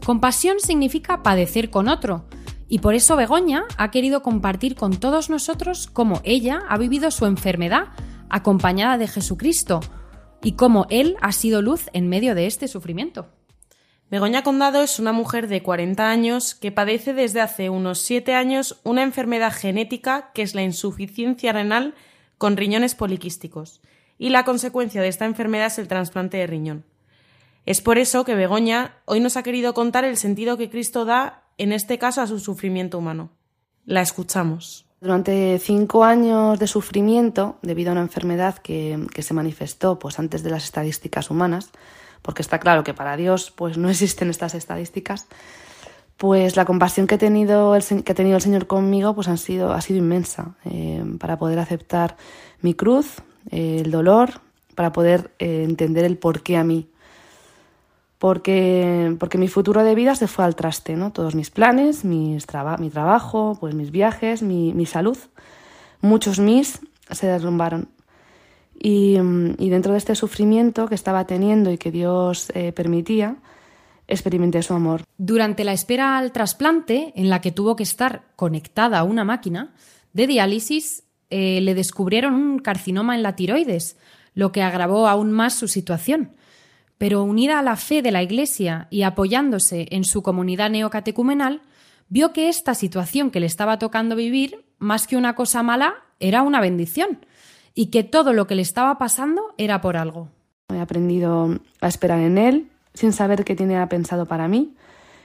Compasión significa padecer con otro, y por eso Begoña ha querido compartir con todos nosotros cómo ella ha vivido su enfermedad acompañada de Jesucristo, y cómo Él ha sido luz en medio de este sufrimiento. Begoña Condado es una mujer de 40 años que padece desde hace unos 7 años una enfermedad genética que es la insuficiencia renal con riñones poliquísticos, y la consecuencia de esta enfermedad es el trasplante de riñón. Es por eso que Begoña hoy nos ha querido contar el sentido que Cristo da, en este caso, a su sufrimiento humano. La escuchamos. Durante cinco años de sufrimiento, debido a una enfermedad que, se manifestó pues, antes de las estadísticas humanas, porque está claro que para Dios pues, no existen estas estadísticas, pues la compasión que, he tenido el, que ha tenido el Señor conmigo pues, han sido, ha sido inmensa eh, para poder aceptar mi cruz, eh, el dolor, para poder eh, entender el por qué a mí porque, porque mi futuro de vida se fue al traste, ¿no? Todos mis planes, mis mi trabajo, pues mis viajes, mi, mi salud, muchos mis se derrumbaron. Y, y, dentro de este sufrimiento que estaba teniendo y que Dios eh, permitía, experimenté su amor. Durante la espera al trasplante, en la que tuvo que estar conectada a una máquina de diálisis, eh, le descubrieron un carcinoma en la tiroides, lo que agravó aún más su situación pero unida a la fe de la Iglesia y apoyándose en su comunidad neocatecumenal, vio que esta situación que le estaba tocando vivir, más que una cosa mala, era una bendición, y que todo lo que le estaba pasando era por algo. He aprendido a esperar en Él, sin saber qué tiene pensado para mí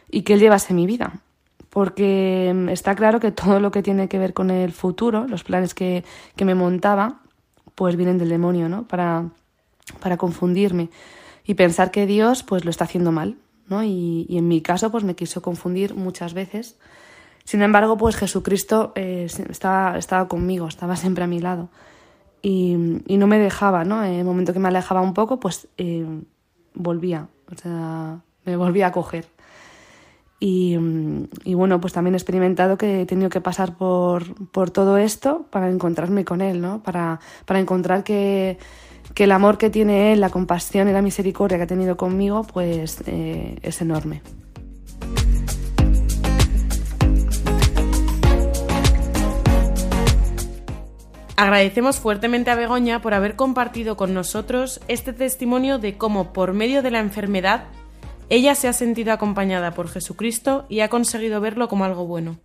y que Él llevase mi vida. Porque está claro que todo lo que tiene que ver con el futuro, los planes que, que me montaba, pues vienen del demonio, ¿no? Para, para confundirme y pensar que Dios pues lo está haciendo mal, ¿no? Y, en mi caso pues me quiso confundir muchas veces. Sin embargo, pues Jesucristo eh, estaba, estaba conmigo, estaba siempre a mi lado y, no me dejaba, ¿no? En el momento que me alejaba un poco, pues eh, volvía, o sea, me volvía a coger. Y, y, bueno, pues también he experimentado que he tenido que pasar por, por todo esto para encontrarme con él, ¿no? Para, para encontrar que, que el amor que tiene él, la compasión y la misericordia que ha tenido conmigo, pues eh, es enorme. Agradecemos fuertemente a Begoña por haber compartido con nosotros este testimonio de cómo por medio de la enfermedad ella se ha sentido acompañada por Jesucristo y ha conseguido verlo como algo bueno.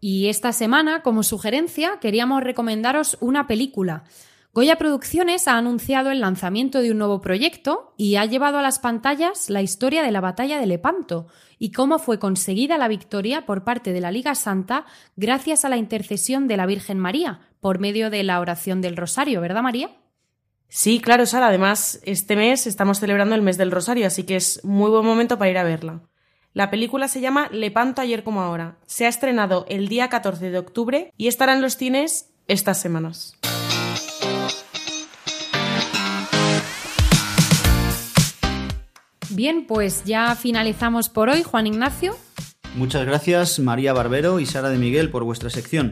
Y esta semana, como sugerencia, queríamos recomendaros una película Goya Producciones ha anunciado el lanzamiento de un nuevo proyecto y ha llevado a las pantallas la historia de la batalla de Lepanto y cómo fue conseguida la victoria por parte de la Liga Santa gracias a la intercesión de la Virgen María por medio de la oración del Rosario, ¿verdad María? Sí, claro, Sara. Además, este mes estamos celebrando el mes del Rosario, así que es muy buen momento para ir a verla. La película se llama Lepanto ayer como ahora. Se ha estrenado el día 14 de octubre y estará en los cines estas semanas. Bien, pues ya finalizamos por hoy, Juan Ignacio. Muchas gracias, María Barbero y Sara de Miguel, por vuestra sección.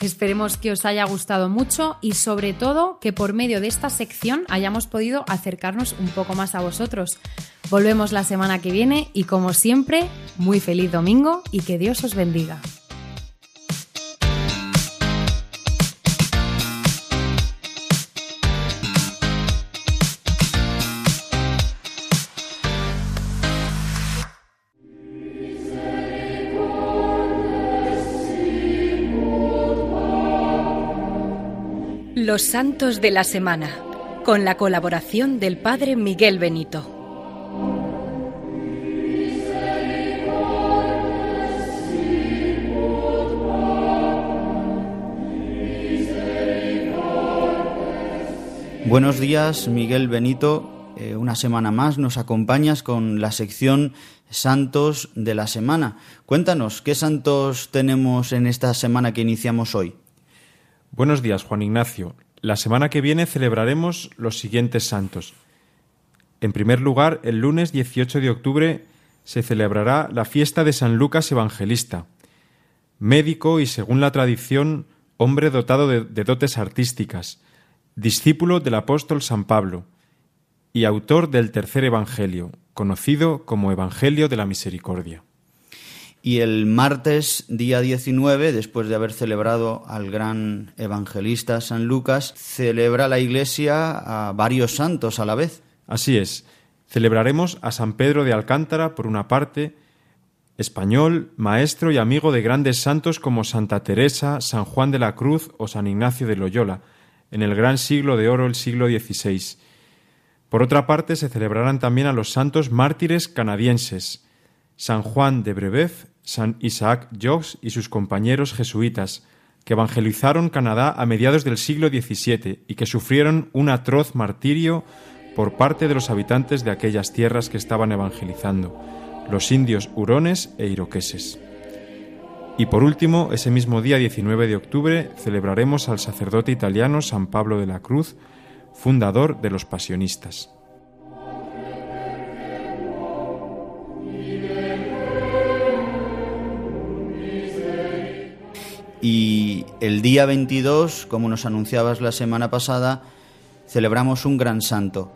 Esperemos que os haya gustado mucho y sobre todo que por medio de esta sección hayamos podido acercarnos un poco más a vosotros. Volvemos la semana que viene y como siempre, muy feliz domingo y que Dios os bendiga. Los Santos de la Semana, con la colaboración del Padre Miguel Benito. Buenos días, Miguel Benito. Eh, una semana más nos acompañas con la sección Santos de la Semana. Cuéntanos, ¿qué santos tenemos en esta semana que iniciamos hoy? Buenos días, Juan Ignacio. La semana que viene celebraremos los siguientes santos. En primer lugar, el lunes 18 de octubre se celebrará la fiesta de San Lucas Evangelista, médico y, según la tradición, hombre dotado de, dotes artísticas, discípulo del apóstol San Pablo y autor del tercer Evangelio, conocido como Evangelio de la Misericordia. Y el martes, día 19, después de haber celebrado al gran evangelista San Lucas, celebra la Iglesia a varios santos a la vez. Así es. Celebraremos a San Pedro de Alcántara, por una parte, español, maestro y amigo de grandes santos como Santa Teresa, San Juan de la Cruz o San Ignacio de Loyola, en el gran siglo de oro, el siglo XVI. Por otra parte, se celebrarán también a los santos mártires canadienses, San Juan de Brebeuf, San Isaac Jogues y sus compañeros jesuitas, que evangelizaron Canadá a mediados del siglo XVII y que sufrieron un atroz martirio por parte de los habitantes de aquellas tierras que estaban evangelizando, los indios hurones e iroqueses. Y por último, ese mismo día 19 de octubre celebraremos al sacerdote italiano San Pablo de la Cruz, fundador de los pasionistas. Y el día 22, como nos anunciabas la semana pasada, celebramos un gran santo.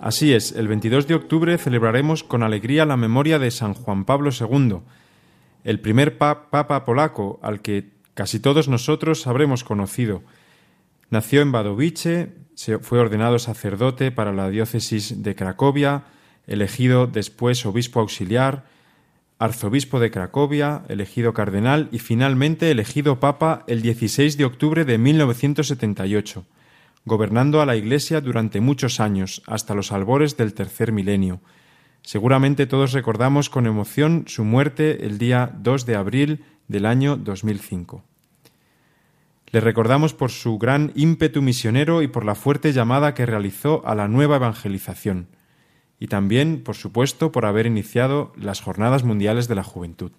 Así es, el 22 de octubre celebraremos con alegría la memoria de San Juan Pablo II, el primer papa polaco al que casi todos nosotros habremos conocido. Nació en Wadowice, fue ordenado sacerdote para la diócesis de Cracovia, elegido después obispo auxiliar, arzobispo de Cracovia, elegido cardenal y finalmente elegido papa el 16 de octubre de 1978, gobernando a la Iglesia durante muchos años, hasta los albores del tercer milenio. Seguramente todos recordamos con emoción su muerte el día 2 de abril del año 2005. Le recordamos por su gran ímpetu misionero y por la fuerte llamada que realizó a la nueva evangelización y también, por supuesto, por haber iniciado las Jornadas Mundiales de la Juventud.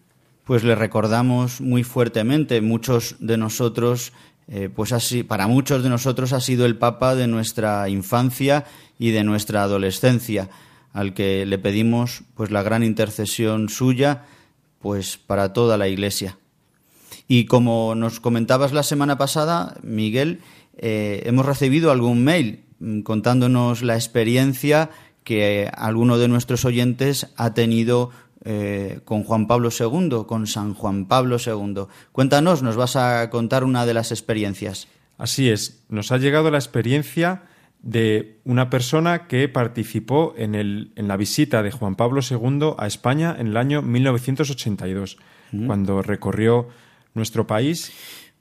Pues le recordamos muy fuertemente. Muchos de nosotros, eh, pues así, para muchos de nosotros ha sido el Papa de nuestra infancia y de nuestra adolescencia, al que le pedimos pues la gran intercesión suya, pues para toda la Iglesia. Y como nos comentabas la semana pasada, Miguel, eh, hemos recibido algún mail mm, contándonos la experiencia que alguno de nuestros oyentes ha tenido eh, con Juan Pablo II, con San Juan Pablo II. Cuéntanos, nos vas a contar una de las experiencias. Así es, nos ha llegado la experiencia de una persona que participó en, el, en la visita de Juan Pablo II a España en el año 1982, cuando recorrió nuestro país.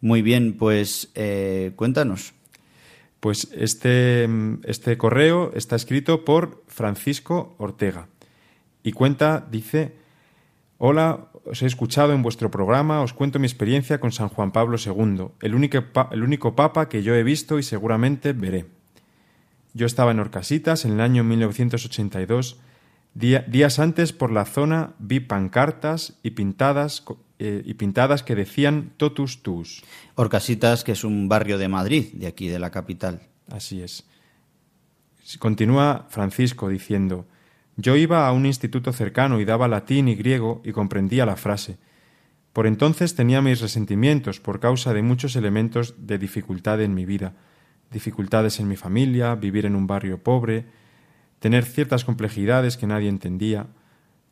Muy bien, pues eh, cuéntanos. Pues este, este correo está escrito por Francisco Ortega y cuenta, dice, Hola, os he escuchado en vuestro programa, os cuento mi experiencia con San Juan Pablo II, el único, el único papa que yo he visto y seguramente veré. Yo estaba en Orcasitas en el año 1982. Días antes por la zona vi pancartas y pintadas eh, y pintadas que decían totus tus. Orcasitas, que es un barrio de Madrid, de aquí, de la capital. Así es. Continúa Francisco diciendo, yo iba a un instituto cercano y daba latín y griego y comprendía la frase. Por entonces tenía mis resentimientos por causa de muchos elementos de dificultad en mi vida, dificultades en mi familia, vivir en un barrio pobre, tener ciertas complejidades que nadie entendía,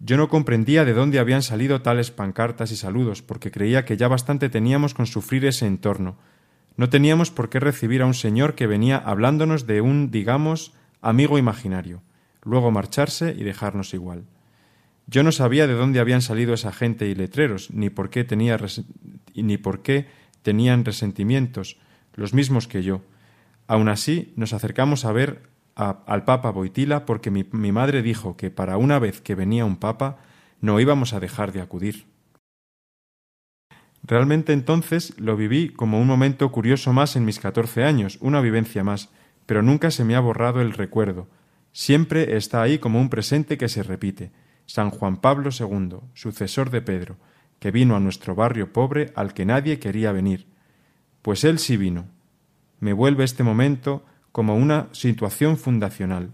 yo no comprendía de dónde habían salido tales pancartas y saludos, porque creía que ya bastante teníamos con sufrir ese entorno. No teníamos por qué recibir a un señor que venía hablándonos de un, digamos, amigo imaginario, luego marcharse y dejarnos igual. Yo no sabía de dónde habían salido esa gente y letreros, ni por qué tenía ni por qué tenían resentimientos, los mismos que yo. Aun así, nos acercamos a ver al Papa Boitila porque mi, mi madre dijo que para una vez que venía un Papa no íbamos a dejar de acudir. Realmente entonces lo viví como un momento curioso más en mis catorce años, una vivencia más, pero nunca se me ha borrado el recuerdo. Siempre está ahí como un presente que se repite. San Juan Pablo II, sucesor de Pedro, que vino a nuestro barrio pobre al que nadie quería venir. Pues él sí vino. Me vuelve este momento como una situación fundacional.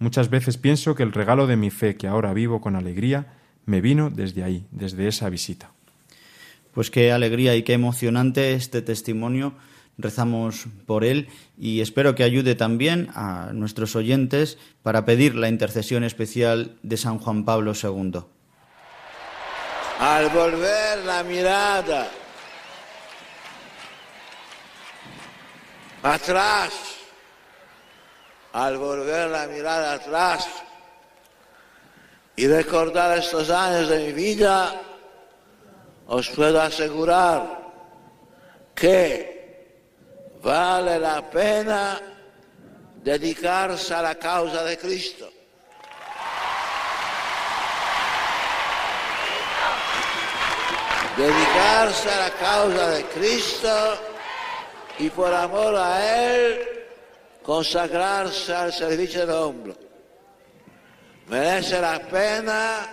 Muchas veces pienso que el regalo de mi fe que ahora vivo con alegría me vino desde ahí, desde esa visita. Pues qué alegría y qué emocionante este testimonio. Rezamos por él y espero que ayude también a nuestros oyentes para pedir la intercesión especial de San Juan Pablo II. al volver la mirada atrás, al volver la mirada atrás y recordar estos años de mi vida, os puedo asegurar que vale la pena dedicarse a la causa de Cristo. Dedicarse a la causa de Cristo y por amor a Él consagrarse al servicio del hombre. Merece la pena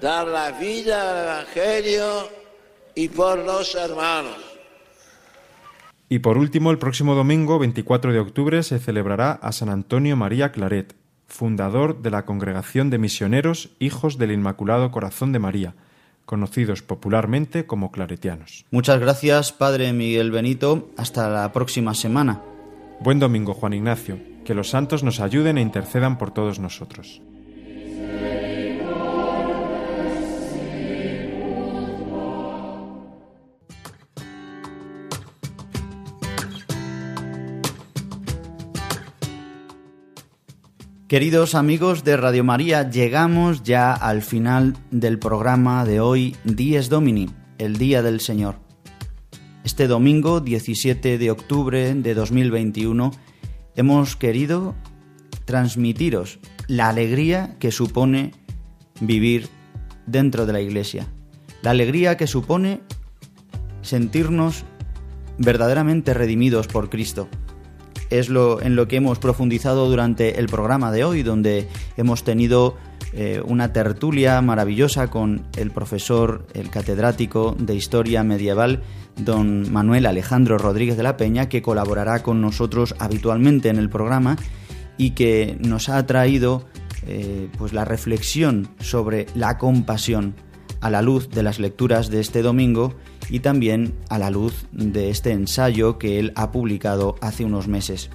dar la vida al Evangelio y por los hermanos. Y por último, el próximo domingo, 24 de octubre, se celebrará a San Antonio María Claret, fundador de la Congregación de Misioneros Hijos del Inmaculado Corazón de María, conocidos popularmente como claretianos. Muchas gracias, Padre Miguel Benito. Hasta la próxima semana. Buen domingo, Juan Ignacio. Que los santos nos ayuden e intercedan por todos nosotros. Queridos amigos de Radio María, llegamos ya al final del programa de hoy, Dies Domini, el Día del Señor. Este domingo, 17 de octubre de 2021, hemos querido transmitiros la alegría que supone vivir dentro de la Iglesia, la alegría que supone sentirnos verdaderamente redimidos por Cristo. Es lo en lo que hemos profundizado durante el programa de hoy, donde hemos tenido eh, una tertulia maravillosa con el profesor, el catedrático de Historia Medieval, don Manuel Alejandro Rodríguez de la Peña, que colaborará con nosotros habitualmente en el programa y que nos ha traído eh, pues la reflexión sobre la compasión a la luz de las lecturas de este domingo y también a la luz de este ensayo que él ha publicado hace unos meses.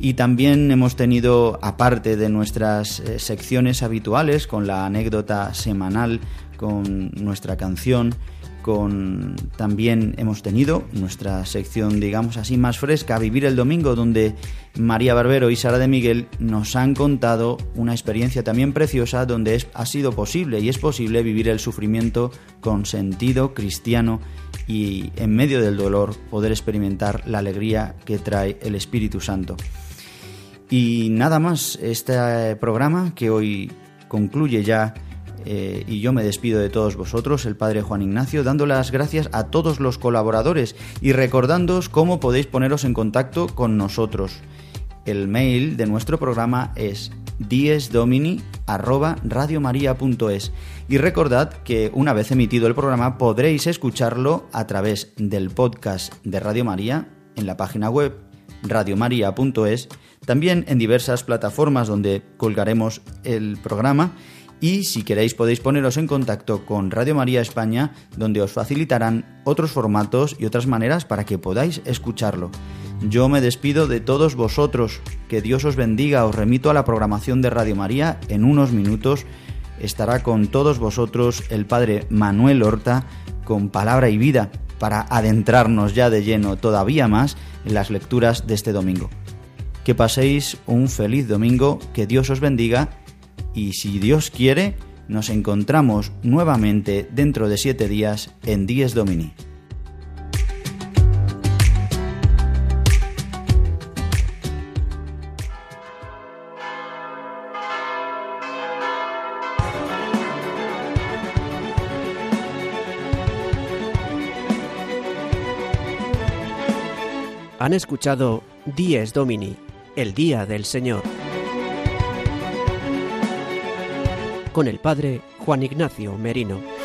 Y también hemos tenido, aparte de nuestras eh, secciones habituales, con la anécdota semanal, con nuestra canción, con también hemos tenido nuestra sección, digamos así, más fresca, Vivir el Domingo, donde María Barbero y Sara de Miguel nos han contado una experiencia también preciosa donde es, ha sido posible y es posible vivir el sufrimiento con sentido cristiano y en medio del dolor poder experimentar la alegría que trae el Espíritu Santo. Y nada más, este programa que hoy concluye ya eh, y yo me despido de todos vosotros, el Padre Juan Ignacio, dando las gracias a todos los colaboradores y recordándoos cómo podéis poneros en contacto con nosotros. El mail de nuestro programa es diesdomini@radiomaria.es y recordad que una vez emitido el programa podréis escucharlo a través del podcast de Radio María en la página web radiomaria.es, también en diversas plataformas donde colgaremos el programa y si queréis podéis poneros en contacto con Radio María España, donde os facilitarán otros formatos y otras maneras para que podáis escucharlo. Yo me despido de todos vosotros, que Dios os bendiga, os remito a la programación de Radio María en unos minutos. Estará con todos vosotros el Padre Manuel Horta con palabra y vida para adentrarnos ya de lleno todavía más en las lecturas de este domingo. Que paséis un feliz domingo, que Dios os bendiga y si Dios quiere, nos encontramos nuevamente dentro de siete días en Dies Domini. Han escuchado Dies Domini, el Día del Señor. con el padre Juan Ignacio Merino.